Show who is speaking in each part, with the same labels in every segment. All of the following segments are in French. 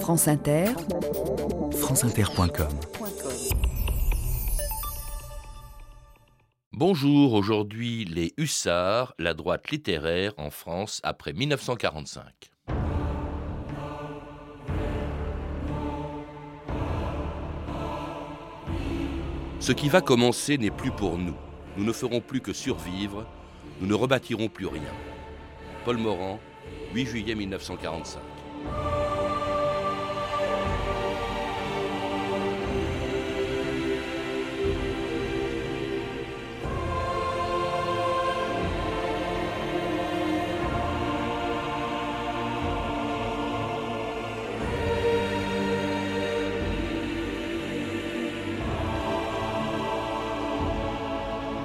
Speaker 1: France Inter,
Speaker 2: franceinter.com
Speaker 3: Bonjour, aujourd'hui les hussards, la droite littéraire en France après 1945. Ce qui va commencer n'est plus pour nous. Nous ne ferons plus que survivre, nous ne rebâtirons plus rien. Paul Morand, 8 juillet 1945.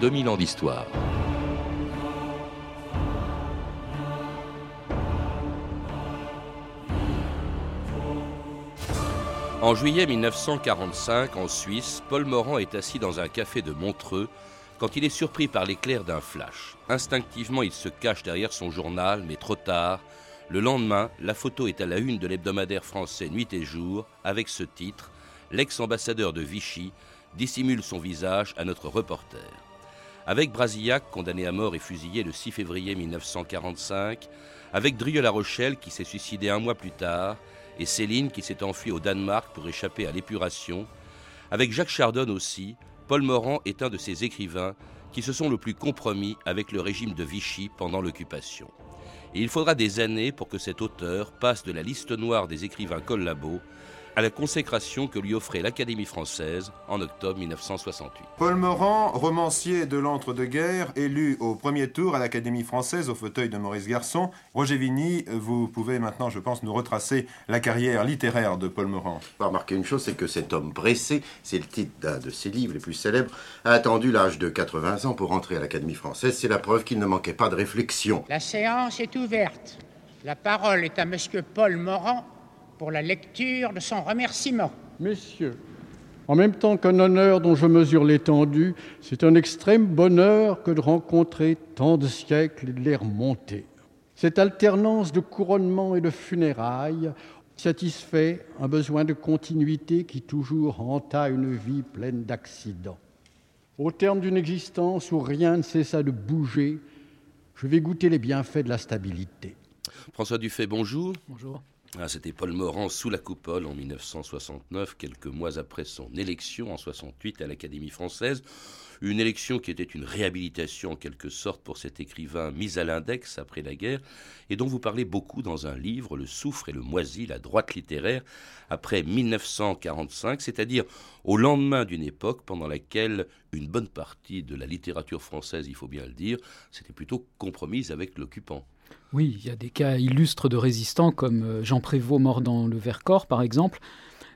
Speaker 3: 2000 ans d'histoire. En juillet 1945, en Suisse, Paul Morand est assis dans un café de Montreux quand il est surpris par l'éclair d'un flash. Instinctivement, il se cache derrière son journal, mais trop tard. Le lendemain, la photo est à la une de l'hebdomadaire français Nuit et Jour avec ce titre L'ex-ambassadeur de Vichy dissimule son visage à notre reporter. Avec Brasillac, condamné à mort et fusillé le 6 février 1945, avec Drieux-La Rochelle, qui s'est suicidé un mois plus tard, et Céline, qui s'est enfuie au Danemark pour échapper à l'épuration, avec Jacques Chardon aussi, Paul Morand est un de ces écrivains qui se sont le plus compromis avec le régime de Vichy pendant l'occupation. Et il faudra des années pour que cet auteur passe de la liste noire des écrivains collabos à la consécration que lui offrait l'Académie française en octobre 1968.
Speaker 4: Paul Morand, romancier de l'entre-deux-guerres, élu au premier tour à l'Académie française au fauteuil de Maurice Garçon. Roger Vigny, vous pouvez maintenant, je pense, nous retracer la carrière littéraire de Paul Morand.
Speaker 5: Faut remarquer une chose, c'est que cet homme pressé, c'est le titre d'un de ses livres les plus célèbres, a attendu l'âge de 80 ans pour entrer à l'Académie française. C'est la preuve qu'il ne manquait pas de réflexion.
Speaker 6: La séance est ouverte. La parole est à monsieur Paul Morand pour la lecture de son remerciement.
Speaker 7: Messieurs, en même temps qu'un honneur dont je mesure l'étendue, c'est un extrême bonheur que de rencontrer tant de siècles et de les remonter. Cette alternance de couronnement et de funérailles satisfait un besoin de continuité qui toujours hanta une vie pleine d'accidents. Au terme d'une existence où rien ne cessa de bouger, je vais goûter les bienfaits de la stabilité.
Speaker 3: François Dufay, bonjour.
Speaker 8: Bonjour.
Speaker 3: Ah, C'était Paul Morand sous la coupole en 1969, quelques mois après son élection en 68 à l'Académie française. Une élection qui était une réhabilitation en quelque sorte pour cet écrivain mis à l'index après la guerre et dont vous parlez beaucoup dans un livre, Le souffre et le moisi, la droite littéraire, après 1945, c'est-à-dire au lendemain d'une époque pendant laquelle une bonne partie de la littérature française, il faut bien le dire, s'était plutôt compromise avec l'occupant.
Speaker 8: Oui, il y a des cas illustres de résistants comme euh, Jean Prévost mort dans le Vercors, par exemple.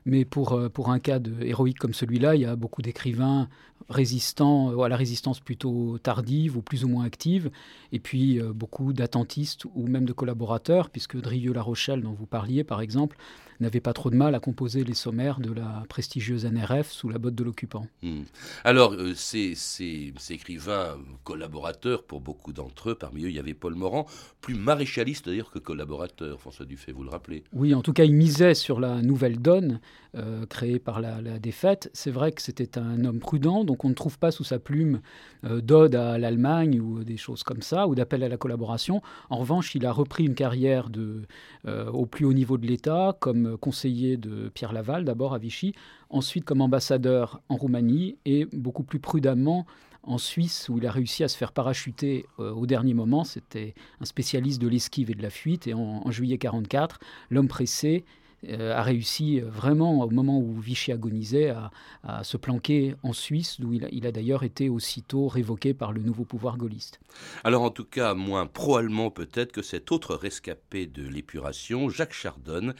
Speaker 8: Mais pour, euh, pour un cas de héroïque comme celui-là, il y a beaucoup d'écrivains résistants euh, à la résistance plutôt tardive ou plus ou moins active, et puis beaucoup d'attentistes ou même de collaborateurs, puisque Drieux-La Rochelle, dont vous parliez par exemple, n'avait pas trop de mal à composer les sommaires de la prestigieuse NRF sous la botte de l'occupant.
Speaker 3: Hmm. Alors, euh, ces, ces, ces, écrivains collaborateurs, pour beaucoup d'entre eux, parmi eux, il y avait Paul Morand, plus maréchaliste d'ailleurs que collaborateur, François Dufay, vous le rappelez
Speaker 8: Oui, en tout cas, il misait sur la nouvelle donne euh, créée par la, la défaite. C'est vrai que c'était un homme prudent, donc on ne trouve pas sous sa plume euh, d'ode à l'Allemagne ou des choses comme ça, ou d'appel à la collaboration. En revanche, il a repris une carrière de, euh, au plus haut niveau de l'État, comme conseiller de Pierre Laval, d'abord à Vichy, ensuite comme ambassadeur en Roumanie, et beaucoup plus prudemment en Suisse, où il a réussi à se faire parachuter euh, au dernier moment. C'était un spécialiste de l'esquive et de la fuite, et en, en juillet 1944, l'homme pressé a réussi euh, vraiment, au moment où Vichy agonisait, à, se planquer en Suisse, d'où il a, il a d'ailleurs été aussitôt révoqué par le nouveau pouvoir gaulliste.
Speaker 3: Alors en tout cas, moins pro-allemand peut-être que cet autre rescapé de l'épuration, Jacques Chardon,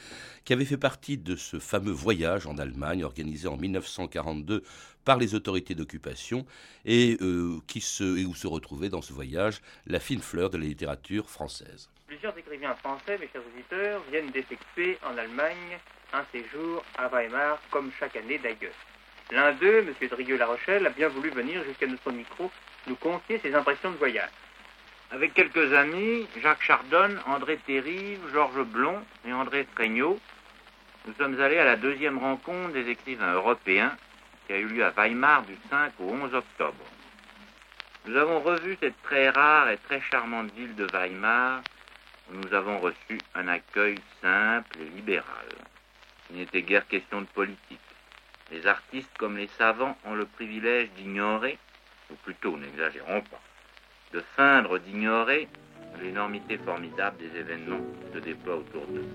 Speaker 3: qui avait fait partie de ce fameux voyage en Allemagne organisé en 1942 par les autorités d'occupation et, euh, qui se, et où se retrouvait dans ce voyage la fine fleur de la littérature française.
Speaker 9: Plusieurs écrivains français, mes chers auditeurs, viennent d'effectuer en Allemagne un séjour à Weimar, comme chaque année d'ailleurs. L'un d'eux, M. Drieux-La Rochelle, a bien voulu venir jusqu'à notre micro nous confier ses impressions de voyage. Avec quelques amis, Jacques Chardon, André Terrive, Georges Blond et André Tregnaud,
Speaker 1: Nous sommes allés à la deuxième rencontre des écrivains européens qui a eu lieu à Weimar du 5 au 11 octobre. Nous avons revu cette très rare et très charmante ville de Weimar nous avons reçu un accueil simple et libéral. Il n'était guère question de politique. Les artistes comme les savants ont le privilège d'ignorer, ou plutôt n'exagérons pas, de feindre d'ignorer l'énormité formidable des événements qui se déploient autour d'eux.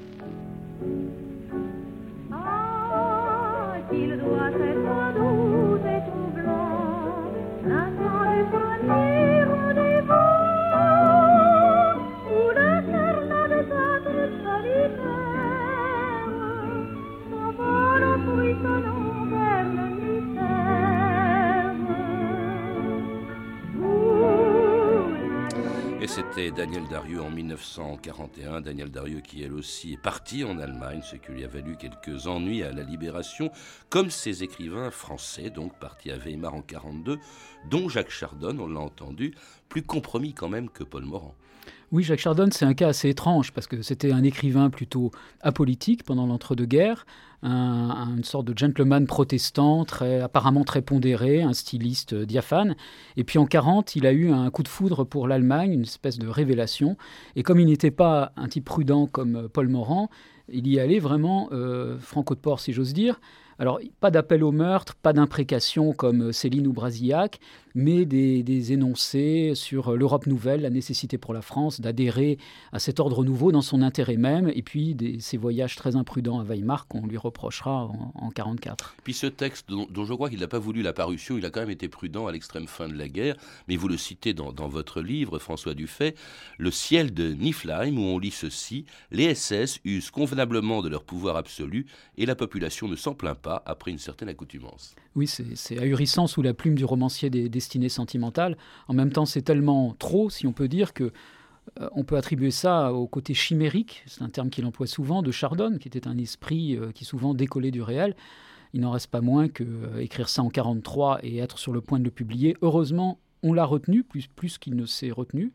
Speaker 10: Ah, Et
Speaker 3: c'était Daniel Darieux en 1941. Daniel Darieux qui, elle aussi, est parti en Allemagne, ce qui lui a valu quelques ennuis à la Libération, comme ses écrivains français, donc partis à Weimar en 42, dont Jacques Chardon, on l'a entendu, plus compromis quand même que Paul Morand.
Speaker 8: Oui, Jacques Chardon, c'est un cas assez étrange parce que c'était un écrivain plutôt apolitique pendant l'entre-deux-guerres, un, un- une sorte de gentleman protestant, très, apparemment très pondéré, un styliste euh, diaphane. Et puis en 40, il a eu un coup de foudre pour l'Allemagne, une espèce de révélation. Et comme il n'était pas un type prudent comme euh, Paul Morand, il y allait vraiment euh, franco de port, si j'ose dire. Alors, pas d'appel au meurtre, pas d'imprécation comme Céline ou Brasillac, mais des, des énoncés sur l'Europe nouvelle, la nécessité pour la France d'adhérer à cet ordre nouveau dans son intérêt même, et puis des, ces voyages très imprudents à Weimar qu'on lui reprochera en, en 44.
Speaker 3: Puis ce texte, dont, dont je crois qu'il n'a pas voulu la parution, il a quand même été prudent à l'extrême fin de la guerre, mais vous le citez dans, dans votre livre, François Dufay, Le ciel de Niflheim, où on lit ceci Les SS usent convenablement de leur pouvoir absolu et la population ne s'en plaint pas après une certaine accoutumance.
Speaker 8: Oui, c'est ahurissant sous la plume du romancier des destinées sentimentales. En même temps, c'est tellement trop, si on peut dire, que euh, on peut attribuer ça au côté chimérique, c'est un terme qu'il emploie souvent, de Chardon, qui était un esprit euh, qui souvent décollait du réel. Il n'en reste pas moins que euh, écrire ça en 43 et être sur le point de le publier. Heureusement, on l'a retenu, plus, plus qu'il ne s'est retenu.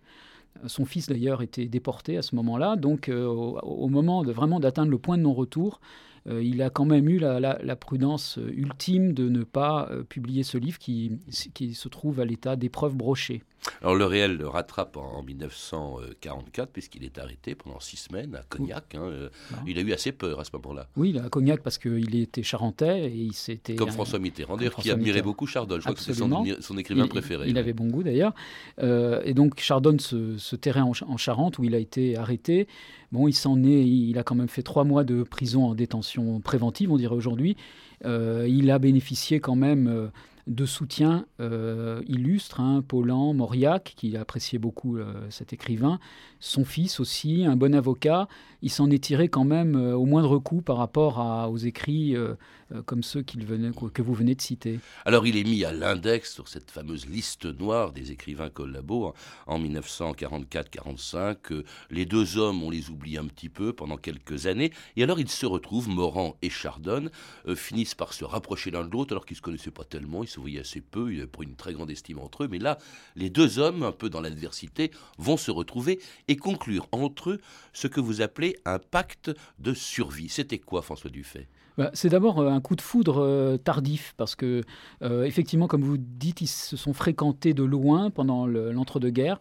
Speaker 8: Son fils d'ailleurs était déporté à ce moment-là, donc au, au moment de vraiment d'atteindre le point de non-retour, il a quand même eu la prudence euh, ultime de ne pas euh, publier ce livre qui, qui se trouve à l'état d'épreuve brochée.
Speaker 3: Alors le réel le rattrape en 1944 puisqu'il est arrêté pendant six semaines à Cognac. hein, euh,
Speaker 8: Ah.
Speaker 3: Il a eu assez peur à ce moment-là.
Speaker 8: Oui, a Cognac parce qu'il était charentais et il s'était
Speaker 3: Comme François Mitterrand, d'ailleurs, qui admirait beaucoup Chardon. Je crois que c'était son, écrivain
Speaker 8: Il-
Speaker 3: préféré.
Speaker 8: Il, avait bon goût d'ailleurs. Euh, et donc Chardon se, se terrait en, Ch- en Charente où il a été arrêté. Bon, il s'en est, il a quand même fait trois mois de prison en détention préventive, on dirait aujourd'hui. Euh, il a bénéficié quand même de soutien euh, illustre, hein, Paulan, Mauriac, qui appréciait beaucoup euh, cet écrivain, son fils aussi, un bon avocat. Il s'en est tiré quand même euh, au moindre coup par rapport aux écrits euh, comme ceux venait- que vous venez de citer.
Speaker 3: Alors il est mis à l'index sur cette fameuse liste noire des écrivains collabos en- en 1944-45. Euh, Les deux hommes, on les oublie un petit peu pendant quelques années. Et alors ils se retrouvent, Morand et Chardon, euh, finissent par se rapprocher l'un de l'autre alors qu'ils se connaissaient pas tellement, ils se voyaient assez peu, ils avaient pas une très grande estime entre eux. Mais là, les deux hommes, un peu dans l'adversité, vont se retrouver et conclure entre eux ce que vous appelez un pacte de survie. C'était quoi, François Dufay?
Speaker 8: Bah, c'est d'abord euh, un coup de foudre euh, tardif parce que euh, effectivement, comme vous dites, ils se sont fréquentés de loin pendant le- l'entre-deux-guerres.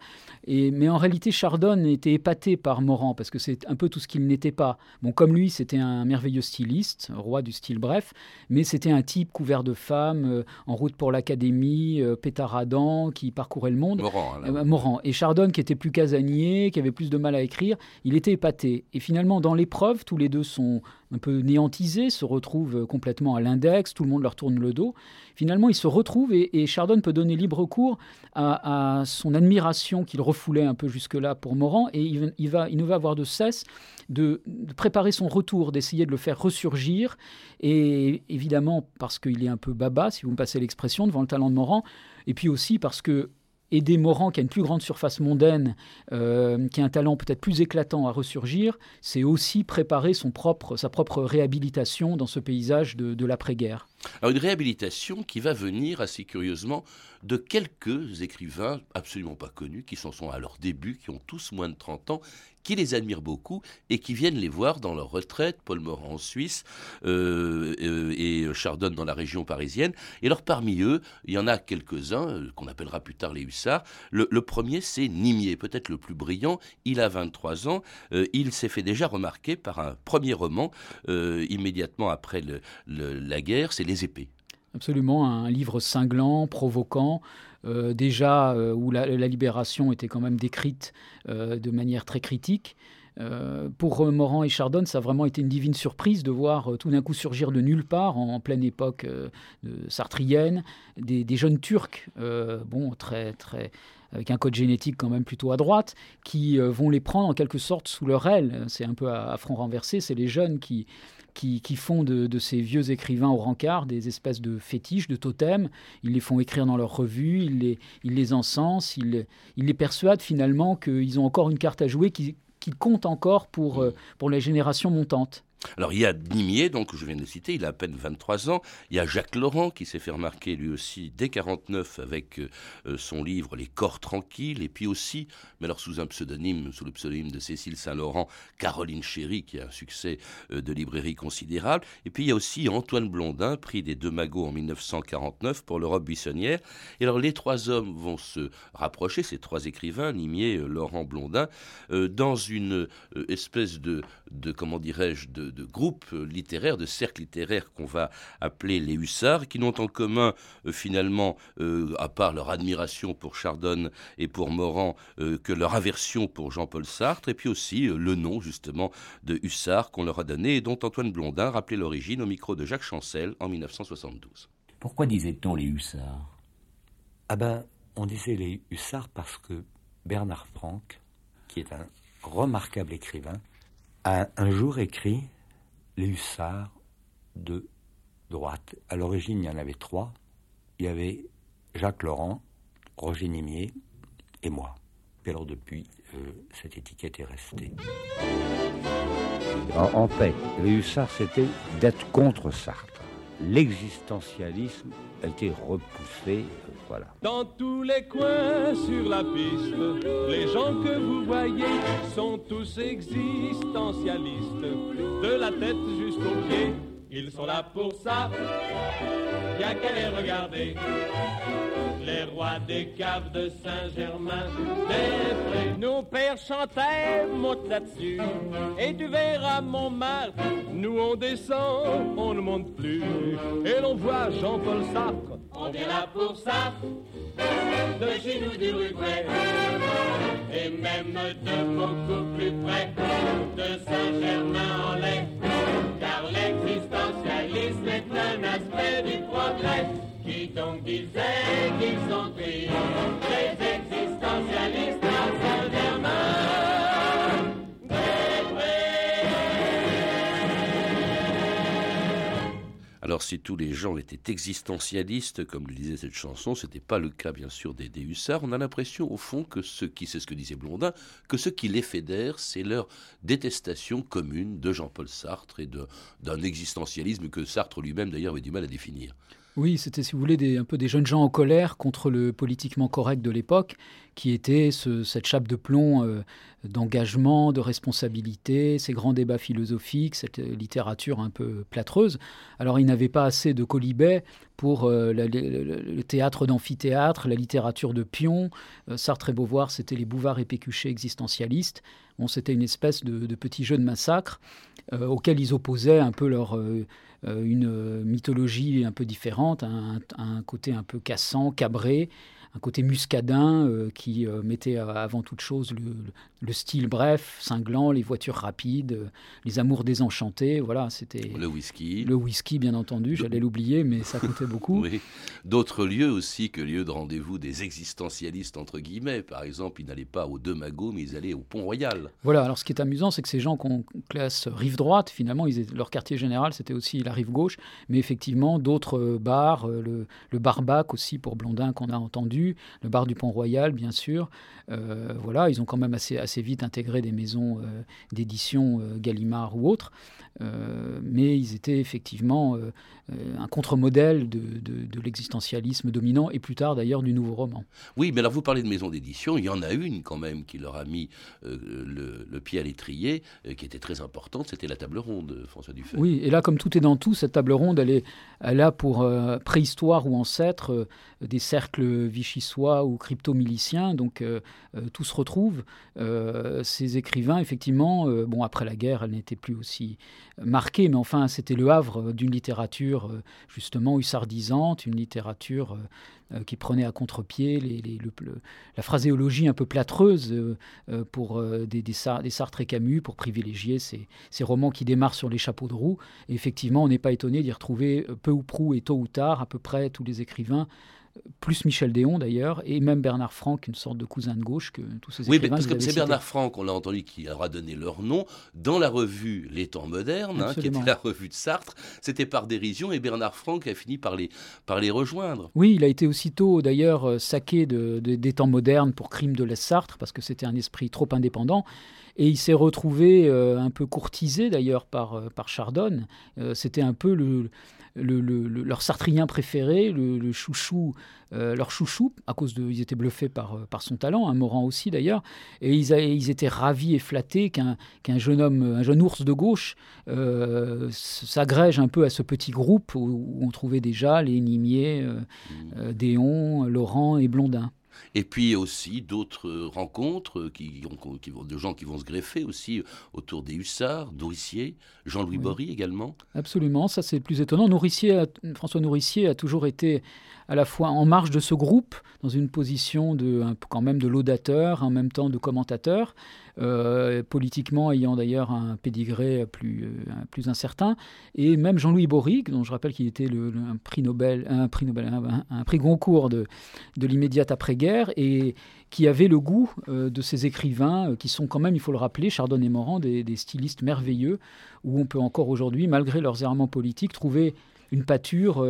Speaker 8: Mais en réalité, Chardon était épaté par Morand parce que c'est un peu tout ce qu'il n'était pas. Bon, comme lui, c'était un merveilleux styliste, roi du style bref, mais c'était un type couvert de femmes, euh, en route pour l'académie, pétaradant, qui parcourait le monde.
Speaker 3: Morand, hein, là.
Speaker 8: Morand. Et Chardon, qui était plus casanier, qui avait plus de mal à écrire, il était épaté. Et finalement, dans l'épreuve, tous les deux sont un peu néantisés, se retrouvent complètement à l'index, tout le monde leur tourne le dos. Finalement, ils se retrouvent et, et Chardon peut donner libre cours à, son admiration qu'il refoulait un peu jusque-là pour Morand. Et il, il va, il ne va avoir de cesse de, de préparer son retour, d'essayer de le faire ressurgir. Et évidemment, parce qu'il est un peu baba, si vous me passez l'expression, devant le talent de Morand. Et puis aussi parce que aider Morand, qui a une plus grande surface mondaine, euh, qui a un talent peut-être plus éclatant à ressurgir, c'est aussi préparer sa propre réhabilitation dans ce paysage de l'après-guerre.
Speaker 3: Alors une réhabilitation qui va venir assez curieusement de quelques écrivains absolument pas connus, qui s'en sont à leur début, qui ont tous moins de 30 ans, qui les admirent beaucoup et qui viennent les voir dans leur retraite, Paul Morand en Suisse euh, euh, et Chardonne dans la région parisienne. Et alors parmi eux, il y en a quelques-uns euh, qu'on appellera plus tard les hussards. Le, premier, c'est Nimier, peut-être le plus brillant. Il a 23 ans. Il s'est fait déjà remarquer par un premier roman immédiatement après la guerre, c'est épées.
Speaker 8: Absolument, un livre cinglant, provoquant, euh, déjà euh, où la, libération était quand même décrite euh, de manière très critique. Pour Morand et Chardonne, ça a vraiment été une divine surprise de voir tout d'un coup surgir de nulle part, en, pleine époque de sartrienne, des, jeunes Turcs, bon, très, très, avec un code génétique quand même plutôt à droite, qui vont les prendre en quelque sorte sous leur aile. C'est un peu à front renversé, c'est les jeunes qui, qui, qui font de, de ces vieux écrivains au rencard des espèces de fétiches, de totems. Ils les font écrire dans leurs revues, ils les, ils les encensent, ils, ils les persuadent finalement qu'ils ont encore une carte à jouer qui, qui compte encore pour, euh, pour les générations montantes.
Speaker 3: Alors il y a Nimier, donc je viens de citer, il a à peine 23 ans. Il y a Jacques Laurent qui s'est fait remarquer lui aussi dès 49 avec euh, son livre Les corps tranquilles, et puis aussi, mais alors sous un pseudonyme, sous le pseudonyme de Cécile Saint-Laurent, Caroline Chéry, qui a un succès euh, de librairie considérable. Et puis il y a aussi Antoine Blondin, prix des deux magots en 1949 pour l'Europe buissonnière. Et alors les trois hommes vont se rapprocher, ces trois écrivains, Nimier, euh, Laurent, Blondin, euh, dans une euh, espèce de, de comment dirais-je, de, de groupe euh, littéraire, de cercle littéraire qu'on va appeler les hussards, qui n'ont en commun euh, finalement, euh, à part leur admiration pour Chardonne et pour Morand, euh, que leur aversion pour Jean-Paul Sartre, et puis aussi euh, le nom justement de hussard qu'on leur a donné et dont Antoine Blondin rappelait l'origine au micro de Jacques Chancel en 1972.
Speaker 11: Pourquoi disait-on les hussards?
Speaker 12: Ah ben, on disait les hussards parce que Bernard Franck, qui est un remarquable écrivain, a un jour écrit les hussards de droite. À l'origine, il y en avait trois. Il y avait Jacques Laurent, Roger Nimier et moi. Et alors depuis, euh, cette étiquette est restée.
Speaker 11: en, fait, les hussards, c'était d'être contre Sartre. L'existentialisme a été repoussé, euh, voilà.
Speaker 13: Dans tous les coins sur la piste, les gens que vous voyez sont tous existentialistes, de la tête jusqu'aux pieds. Ils sont là pour ça, y'a qu'à les regarder. Les rois des caves de Saint-Germain. Nos pères chantaient, monte là-dessus, et tu verras Montmartre. Nous on descend, on ne monte plus, et l'on voit Jean-Paul Sartre. On vient là pour ça, de chez nous du Uruguay, et même de beaucoup plus près de Saint-Germain-en-Laye. Car l'existentialisme est un aspect du progrès.
Speaker 3: Alors si tous les gens étaient existentialistes, comme le disait cette chanson, c'était pas le cas bien sûr des, des hussards. On a l'impression au fond que ce qui, c'est ce que disait Blondin, que ce qui les fédère, c'est leur détestation commune de Jean-Paul Sartre et d'un existentialisme que Sartre lui-même d'ailleurs avait du mal à définir.
Speaker 8: Oui, c'était, si vous voulez, un peu des jeunes gens en colère contre le politiquement correct de l'époque, qui était ce- cette chape de plomb euh, d'engagement, de responsabilité, ces grands débats philosophiques, cette euh, littérature un peu plâtreuse. Alors, ils n'avaient pas assez de colibet pour euh, le, théâtre d'amphithéâtre, la littérature de pion. Sartre et Beauvoir, c'était les Bouvard et Pécuchet existentialistes. Bon, c'était une espèce de, de petit jeu de massacre auquel ils opposaient un peu leur, une euh, mythologie un peu différente, un côté un peu cassant, cabré, un côté muscadin euh, qui euh, mettait avant toute chose le, le style bref, cinglant, les voitures rapides, euh, les amours désenchantés. Voilà, c'était
Speaker 3: Le whisky.
Speaker 8: le whisky, bien entendu. J'allais l'oublier, mais ça coûtait beaucoup.
Speaker 3: Oui. D'autres lieux aussi que lieux de rendez-vous des existentialistes, entre guillemets. Par exemple, ils n'allaient pas aux Deux Magots, mais ils allaient au Pont-Royal.
Speaker 8: Voilà, alors ce qui est amusant, c'est que ces gens qu'on classe rive droite, finalement, ils étaient- leur quartier général, c'était aussi la rive gauche, mais effectivement, d'autres bars, le, le Barbac aussi pour Blondin qu'on a entendu, le bar du Pont-Royal, bien sûr. Euh, voilà, ils ont quand même assez, assez vite intégré des maisons euh, d'édition euh, Gallimard ou autres. Mais ils étaient effectivement un contre-modèle de, de- de l'existentialisme dominant et plus tard d'ailleurs du nouveau roman.
Speaker 3: Oui, mais alors vous parlez de maison d'édition, il y en a une quand même qui leur a mis le, le pied à l'étrier, qui était très importante, c'était la table ronde, François Dufay.
Speaker 8: Oui, et là, comme tout est dans tout, cette table ronde, elle est, elle a pour préhistoire ou ancêtre des cercles ou crypto-miliciens, donc euh, euh, tout se retrouve. Euh, ces écrivains, effectivement, bon, après la guerre, elle n'était plus aussi marquée, mais enfin, c'était le havre d'une littérature justement hussardisante, une littérature qui prenait à contre-pied les- les- le- le- la phraséologie un peu plâtreuse pour des, des, des Sartre et Camus, pour privilégier ces, ces romans qui démarrent sur les chapeaux de roue. Effectivement, on n'est pas étonné d'y retrouver peu ou prou et tôt ou tard à peu près tous les écrivains, plus Michel Déon d'ailleurs, et même Bernard Franck, une sorte de cousin de gauche que tous ces
Speaker 3: Oui, mais
Speaker 8: écrivains
Speaker 3: parce
Speaker 8: vous
Speaker 3: que c'est. Bernard Franck, on l'a entendu, qui aura donné leur nom dans la revue Les Temps modernes, hein, qui était la revue de Sartre. C'était par dérision et Bernard Franck a fini par les, par les rejoindre.
Speaker 8: Oui, il a été aussitôt d'ailleurs euh, saqué de, de- des temps modernes pour crime de l'Est Sartre, parce que c'était un esprit trop indépendant. Et il s'est retrouvé euh, un peu courtisé d'ailleurs par, euh, par Chardonne. Euh, c'était un peu le, le- le- le- leur sartrien préféré, le, chouchou, euh, leur chouchou, à cause de. Ils étaient bluffés par, par son talent, un Morand aussi d'ailleurs. Et ils, a- ils étaient ravis et flattés qu'un qu'un jeune homme, un jeune ours de gauche, s'agrège un peu à ce petit groupe où, où on trouvait déjà les Nimier, euh, euh, Déon, Laurent et Blondin.
Speaker 3: Et puis aussi d'autres rencontres qui, ont- qui vont, de gens qui vont se greffer aussi autour des hussards, Nourricier, Jean-Louis
Speaker 8: Oui.
Speaker 3: Bory également.
Speaker 8: Absolument, ça c'est le plus étonnant. Nourricier a- François Nourricier a toujours été à la fois en marge de ce groupe, dans une position de, quand même de laudateur, en même temps de commentateur, euh, politiquement ayant d'ailleurs un pédigré plus, euh, plus incertain. Et même Jean-Louis Bory, dont je rappelle qu'il était un prix Nobel, un prix Nobel, un, prix Goncourt de, de l'immédiate après-guerre, et qui avait le goût euh, de ces écrivains qui sont quand même, il faut le rappeler, Chardon et Morand, des, stylistes merveilleux, où on peut encore aujourd'hui, malgré leurs errements politiques, trouver une pâture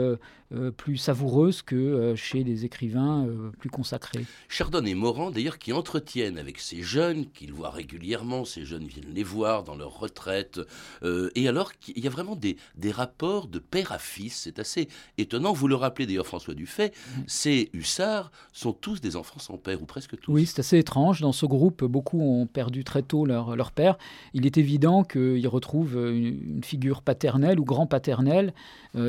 Speaker 8: euh, plus savoureuse que euh, chez les écrivains euh, plus consacrés.
Speaker 3: Chardon et Morand, d'ailleurs, qui entretiennent avec ces jeunes, qu'ils voient régulièrement, ces jeunes viennent les voir dans leur retraite, et alors il y a vraiment des, des rapports de père à fils, c'est assez étonnant. Vous le rappelez d'ailleurs, François Dufay, ces hussards sont tous des enfants sans père, ou presque tous.
Speaker 8: Oui, c'est assez étrange. Dans ce groupe, beaucoup ont perdu très tôt leur, leur père. Il est évident qu'ils retrouvent une, une figure paternelle ou grand-paternelle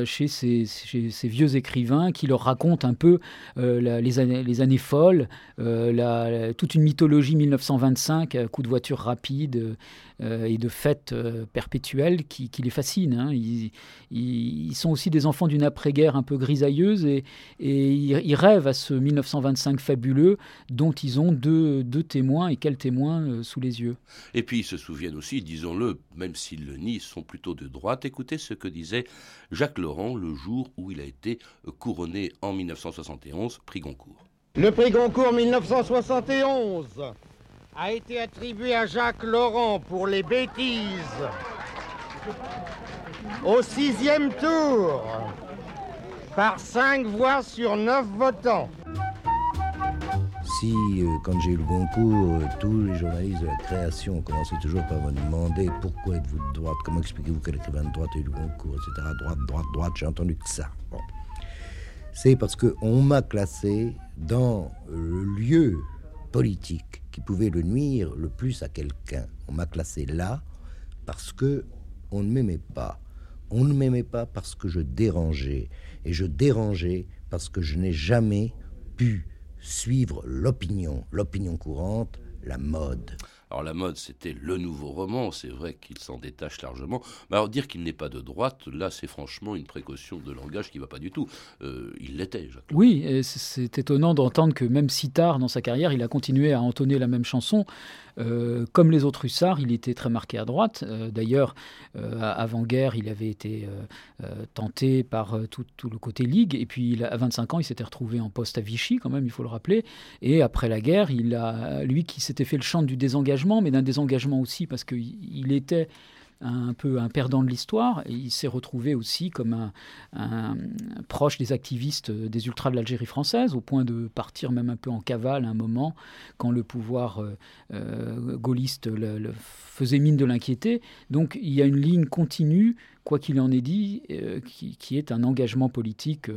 Speaker 8: chez, ces, chez ces vieux écrivains qui leur racontent un peu euh, les, années, les années folles, euh, toute une mythologie 1925, à coup de voitures rapides euh, et de fêtes euh, perpétuelles qui, qui les fascinent. hein. Ils, ils- ils sont aussi des enfants d'une après-guerre un peu grisailleuse et, et ils, ils rêvent à ce 1925 fabuleux dont ils ont deux, deux témoins et quels témoins euh, sous les yeux.
Speaker 3: Et puis ils se souviennent aussi, disons-le, même s'ils le nient, ils sont plutôt de droite. Écoutez ce que disait Jacques Laurent le jour où il a été couronné en 1971, prix Goncourt.
Speaker 14: Le prix Goncourt 1971 a été attribué à Jacques Laurent pour les bêtises. Au sixième tour, par cinq voix sur neuf votants.
Speaker 15: Si, euh, quand j'ai eu le concours, euh, tous les journalistes de la création commençaient toujours par me demander pourquoi êtes-vous de droite, comment expliquez-vous qu'un écrivain de droite a eu le concours, etc. Droite, droite, droite, j'ai entendu que ça. Bon. C'est parce qu'on m'a classé dans le lieu politique qui pouvait le nuire le plus à quelqu'un. On m'a classé là parce que on ne m'aimait pas. On ne m'aimait pas parce que je dérangeais. Et je dérangeais parce que je n'ai jamais pu suivre l'opinion, l'opinion courante, la mode.
Speaker 3: Alors la mode, c'était le nouveau roman, c'est vrai qu'il s'en détache largement. Mais alors dire qu'il n'est pas de droite, là c'est franchement une précaution de langage qui va pas du tout. Euh, il l'était, Jacques.
Speaker 8: Oui, c'est étonnant d'entendre que même si tard dans sa carrière, il a continué à entonner la même chanson. Euh, comme les autres hussards, il était très marqué à droite. Euh, D'ailleurs, euh, avant-guerre, il avait été tenté par tout, le côté Ligue. Et puis, il à 25 ans, il s'était retrouvé en poste à Vichy, quand même, il faut le rappeler. Et après la guerre, il a, lui qui s'était fait le chant du désengagement, mais d'un désengagement aussi parce qu'il il était un peu un perdant de l'histoire. Il s'est retrouvé aussi comme un, proche des activistes des ultras de l'Algérie française, au point de partir même un peu en cavale à un moment quand le pouvoir euh, euh, gaulliste le, faisait mine de l'inquiéter. Donc il y a une ligne continue quoi qu'il en ait dit, euh, qui, est un engagement politique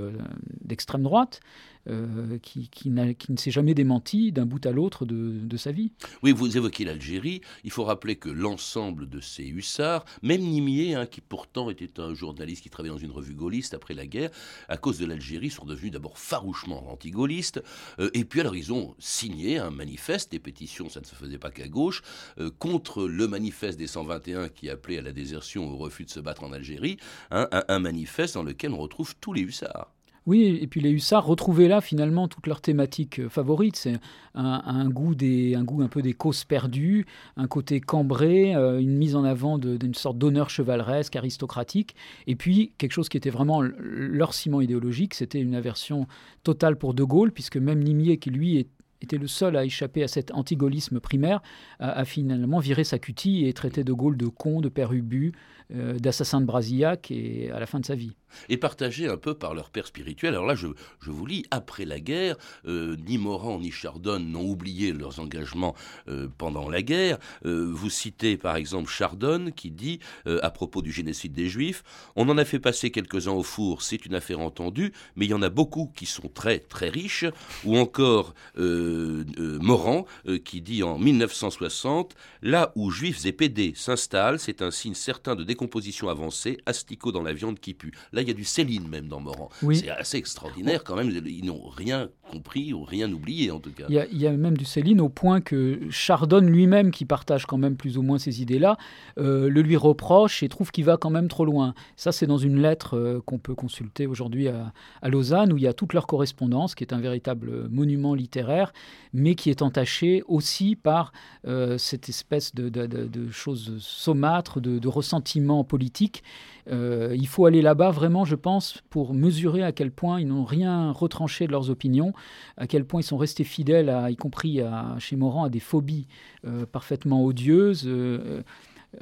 Speaker 8: d'extrême droite, euh, qui, ne s'est jamais démenti d'un bout à l'autre de, de, sa vie.
Speaker 3: Oui, vous évoquez l'Algérie. Il faut rappeler que l'ensemble de ces hussards, même Nimier, hein, qui pourtant était un journaliste qui travaillait dans une revue gaulliste après la guerre, à cause de l'Algérie, sont devenus d'abord farouchement anti-gaullistes. Euh, et puis alors, ils ont signé un manifeste, des pétitions, ça ne se faisait pas qu'à gauche, euh, contre le manifeste des 121 qui appelait à la désertion, au refus de se battre en Algérie, hein, un, un manifeste dans lequel on retrouve tous les hussards.
Speaker 8: Oui, et puis les hussards retrouvaient là finalement toute leur thématique favorite. C'est un, goût des, un goût un peu des causes perdues, un côté cambré, euh, une mise en avant d'une sorte d'honneur chevaleresque, aristocratique, et puis quelque chose qui était vraiment leur ciment idéologique, c'était une aversion totale pour De Gaulle, puisque même Nimier, qui lui était le seul à échapper à cet antigaullisme primaire, a, a, finalement viré sa cutie et traité De Gaulle de con, de père ubu, euh, d'assassin de Brasillac et à la fin de sa vie
Speaker 3: et partagés un peu par leur père spirituel. Alors là, je, je vous lis, après la guerre, euh, ni Morand ni Chardonne n'ont oublié leurs engagements euh, pendant la guerre. Euh, vous citez par exemple Chardonne qui dit, à propos du génocide des Juifs, on en a fait passer quelques-uns au four, c'est une affaire entendue, mais il y en a beaucoup qui sont très très riches. Ou encore Morand qui dit en 1960, là où Juifs et pédés s'installent, c'est un signe certain de décomposition avancée, asticot dans la viande qui pue. Il y a du Céline même dans Morand.
Speaker 8: Oui.
Speaker 3: C'est assez extraordinaire quand même. Ils n'ont rien compris ou rien oublié en tout cas.
Speaker 8: Il y, a, il y a même du Céline au point que Chardonne lui-même, qui partage quand même plus ou moins ces idées-là, euh, le lui reproche et trouve qu'il va quand même trop loin. Ça, c'est dans une lettre euh, qu'on peut consulter aujourd'hui à, à, Lausanne, où il y a toute leur correspondance, qui est un véritable monument littéraire, mais qui est entaché aussi par euh, cette espèce de, de, de, de choses saumâtres, de, ressentiment politique. Il faut aller là-bas vraiment, je pense, pour mesurer à quel point ils n'ont rien retranché de leurs opinions, à quel point ils sont restés fidèles, à, y compris chez Morand, à des phobies euh, parfaitement odieuses. Euh,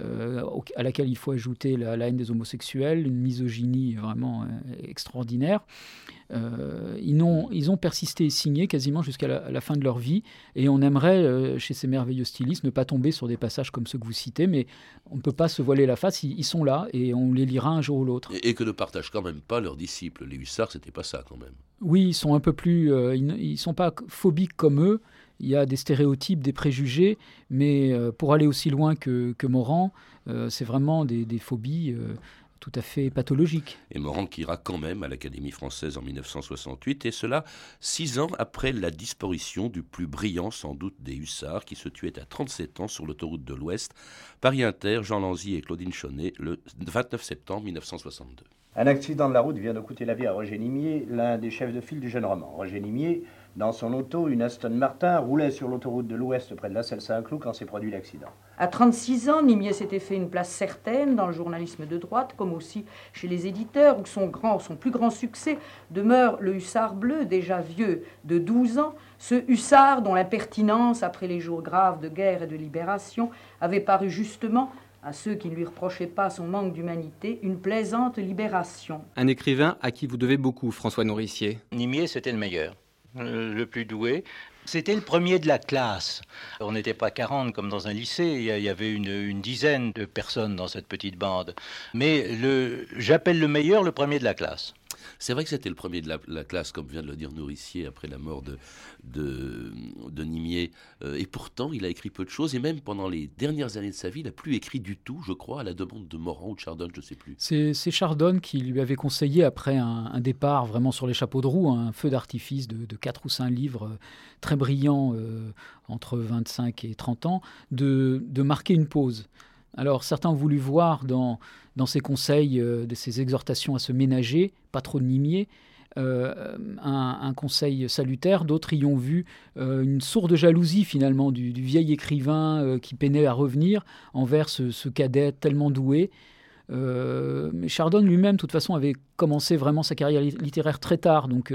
Speaker 8: euh, à laquelle il faut ajouter la, la, haine des homosexuels, une misogynie vraiment euh, extraordinaire. Euh, ils, ont, ils ont persisté et signé quasiment jusqu'à la, la, fin de leur vie, et on aimerait, euh, chez ces merveilleux stylistes, ne pas tomber sur des passages comme ceux que vous citez, mais on ne peut pas se voiler la face, ils, ils, sont là, et on les lira un jour ou l'autre.
Speaker 3: Et, et, que ne partagent quand même pas leurs disciples. Les hussards, c'était pas ça quand même.
Speaker 8: Oui, ils sont un peu plus... Ils ne sont pas phobiques comme eux, il y a des stéréotypes, des préjugés, mais euh, pour aller aussi loin que, que Morand, euh, c'est vraiment des, des phobies euh, tout à fait pathologiques.
Speaker 3: Et Morand qui ira quand même à l'Académie française en 1968, et cela six ans après la disparition du plus brillant sans doute des hussards, qui se tuait à 37 ans sur l'autoroute de l'Ouest, Paris Inter, Jean Lanzy et Claudine Chaunet, le 29 septembre 1962.
Speaker 16: Un accident de la route vient de coûter la vie à Roger Nimier, l'un des chefs de file du jeune roman. Roger Nimier dans son auto, une Aston Martin roulait sur l'autoroute de l'Ouest près de la Selle Saint-Cloud quand s'est produit l'accident.
Speaker 17: À 36 ans, Nimier s'était fait une place certaine dans le journalisme de droite, comme aussi chez les éditeurs, où son, grand, son plus grand succès demeure le hussard bleu, déjà vieux de 12 ans, ce hussard dont l'impertinence, après les jours graves de guerre et de libération, avait paru justement à ceux qui ne lui reprochaient pas son manque d'humanité, une plaisante libération.
Speaker 18: Un écrivain à qui vous devez beaucoup, François Nourricier.
Speaker 19: Nimier, c'était le meilleur le plus doué. C'était le premier de la classe. On n'était pas 40 comme dans un lycée, il y avait une, dizaine de personnes dans cette petite bande. Mais j'appelle le meilleur le premier de la classe.
Speaker 3: C'est vrai que c'était le premier de la, la, classe, comme vient de le dire Nourricier, après la mort de, de, Nimier. Euh, et pourtant, il a écrit peu de choses, et même pendant les dernières années de sa vie, il n'a plus écrit du tout, je crois, à la demande de Morand ou de Chardonne, je ne sais plus.
Speaker 8: C'est Chardonne qui lui avait conseillé, après un, un, départ vraiment sur les chapeaux de roue, un feu d'artifice de, de 4 ou 5 livres euh, très brillants, euh, entre 25 et 30 ans, de, de marquer une pause. Alors certains ont voulu voir dans, dans ces conseils, euh, de ces exhortations à se ménager, pas trop nimier, euh, un, conseil salutaire, d'autres y ont vu euh, une sourde jalousie finalement du, vieil écrivain qui peinait à revenir envers ce, ce cadet tellement doué. Mais Chardonne lui-même, de toute façon, avait commencé vraiment sa carrière littéraire très tard, donc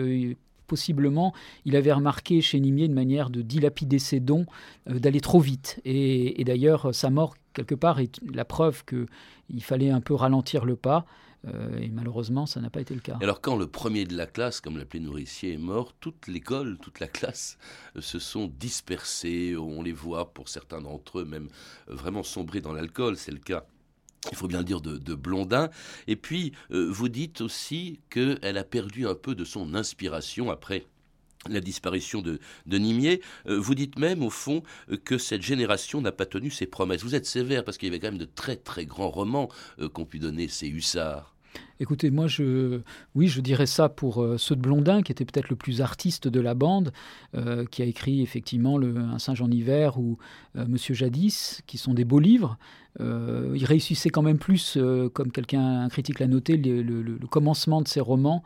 Speaker 8: possiblement, il avait remarqué chez Nimier une manière de dilapider ses dons, euh, d'aller trop vite. Et, d'ailleurs, sa mort, quelque part, est la preuve qu'il fallait un peu ralentir le pas. Euh, et malheureusement, ça n'a pas été le cas.
Speaker 3: Alors quand le premier de la classe, comme l'appelait Nourricier, est mort, toute l'école, toute la classe euh, se sont dispersées. On les voit, pour certains d'entre eux, même vraiment sombrer dans l'alcool. C'est le cas il faut bien le dire, de, Blondin. Et puis, euh, vous dites aussi qu'elle a perdu un peu de son inspiration après la disparition de, de Nimier. Euh, vous dites même, au fond, euh, que cette génération n'a pas tenu ses promesses. Vous êtes sévère parce qu'il y avait quand même de très très grands romans qu'ont pu donner ces hussards.
Speaker 8: Écoutez, moi, je, oui, je dirais ça pour euh, ceux de Blondin, qui était peut-être le plus artiste de la bande, euh, qui a écrit effectivement Un singe en hiver ou euh, Monsieur Jadis, qui sont des beaux livres. Il réussissait quand même plus, comme quelqu'un, un critique l'a noté, le, commencement de ses romans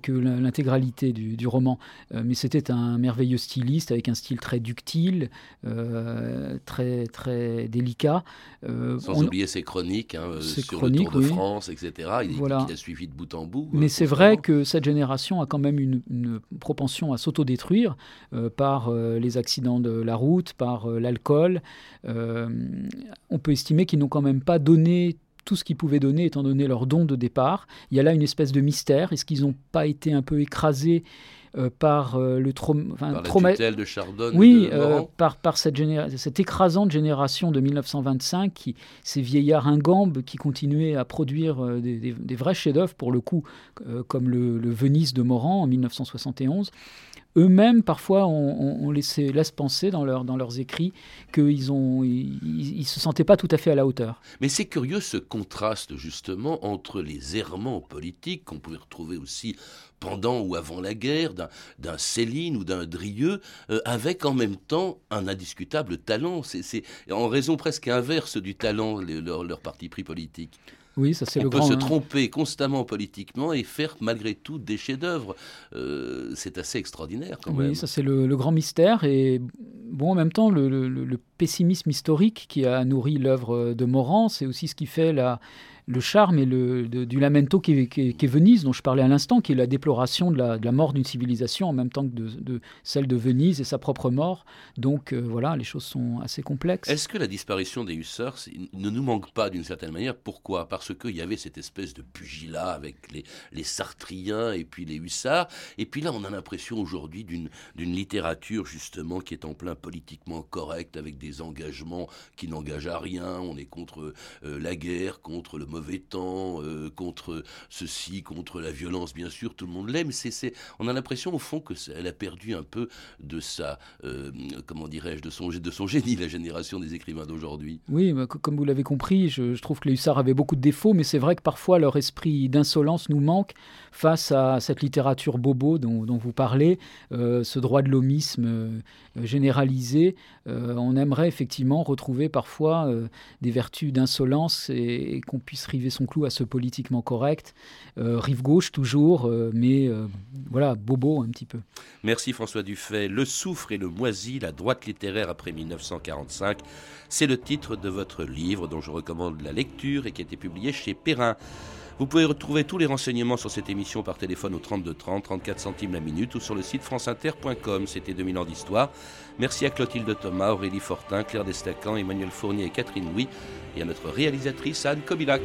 Speaker 8: que la- l'intégralité du, du roman. Euh, mais c'était un merveilleux styliste avec un style très ductile, euh, très, très délicat. Euh,
Speaker 3: Sans
Speaker 8: on-
Speaker 3: oublier ses chroniques hein, euh,
Speaker 8: Ses
Speaker 3: sur
Speaker 8: chroniques,
Speaker 3: le Tour de
Speaker 8: oui.
Speaker 3: France, etc. Il,
Speaker 8: Voilà.
Speaker 3: a suivi de bout en bout.
Speaker 8: Mais
Speaker 3: euh,
Speaker 8: c'est vrai que cette génération a quand même une, une propension à s'autodétruire euh, par euh, les accidents de la route, par euh, l'alcool. Euh, on peut estimer qu'ils n'ont quand même pas donné tout ce qu'ils pouvaient donner étant donné leur don de départ. Il y a là une espèce de mystère. Est-ce qu'ils n'ont pas été un peu écrasés euh, par euh, le trauma,
Speaker 3: Par
Speaker 8: trauma-
Speaker 3: de Chardonne
Speaker 8: Oui,
Speaker 3: de
Speaker 8: euh, par, par cette, généra- cette écrasante génération de 1925, qui, ces vieillards ingambes qui continuaient à produire des, des- des vrais chefs-d'œuvre, pour le coup, comme le, le Venise de Morand en 1971. Eux-mêmes, parfois, laissé, laissent penser dans, dans leurs écrits qu'ils ont, ils, se sentaient pas tout à fait à la hauteur.
Speaker 3: Mais c'est curieux ce contraste justement entre les errements politiques qu'on pouvait retrouver aussi pendant ou avant la guerre d'un- Céline ou d'un Drieux, euh, avec en même temps un indiscutable talent. C'est en raison presque inverse du talent, leur, leur parti pris politique.
Speaker 8: Oui, ça c'est
Speaker 3: On
Speaker 8: le
Speaker 3: peut
Speaker 8: grand.
Speaker 3: se
Speaker 8: hein.
Speaker 3: tromper constamment politiquement et faire malgré tout des chefs-d'œuvre. Euh, c'est assez extraordinaire quand même.
Speaker 8: Oui, ça c'est le, le grand mystère. Et bon, en même temps, le, le- le pessimisme historique qui a nourri l'œuvre de Morand, c'est aussi ce qui fait le charme et le, du lamento qui est, Venise, dont je parlais à l'instant, qui est la déploration de la, mort d'une civilisation en même temps que celle de Venise et sa propre mort. Donc euh, voilà, les choses sont assez complexes.
Speaker 3: Est-ce que la disparition des hussards ne nous manque pas d'une certaine manière? Pourquoi? Parce qu'il y avait cette espèce de pugilat avec les, les Sartriens et puis les hussards. Et puis là, on a l'impression aujourd'hui d'une littérature justement qui est en plein politiquement correcte, avec des engagements qui n'engagent à rien. On est contre euh, la guerre, contre le mauvais temps, euh, contre ceci, contre la violence, bien sûr, tout le monde l'aime. C'est, on a l'impression au fond que elle a perdu un peu de sa, euh, comment dirais-je, de son, génie, la génération des écrivains d'aujourd'hui.
Speaker 8: Oui, co- comme vous l'avez compris, je trouve que les hussards avaient beaucoup de défauts, mais c'est vrai que parfois leur esprit d'insolence nous manque face à cette littérature bobo dont, vous parlez, euh, ce droit de l'homisme euh, généralisé. Euh, on aimerait effectivement retrouver parfois des vertus d'insolence et, qu'on puisse river son clou à ce politiquement correct. Rive gauche toujours, mais voilà, bobo un petit peu.
Speaker 3: Merci François Dufay. Le soufre et le moisi, la droite littéraire après 1945, c'est le titre de votre livre dont je recommande la lecture et qui a été publié chez Perrin. Vous pouvez retrouver tous les renseignements sur cette émission par téléphone au 32 30, 34 centimes la minute ou sur le site franceinter.com. C'était 2000 ans d'histoire. Merci à Clotilde Thomas, Aurélie Fortin, Claire Destacan, Emmanuel Fournier et Catherine Louis et à notre réalisatrice Anne Kobilac.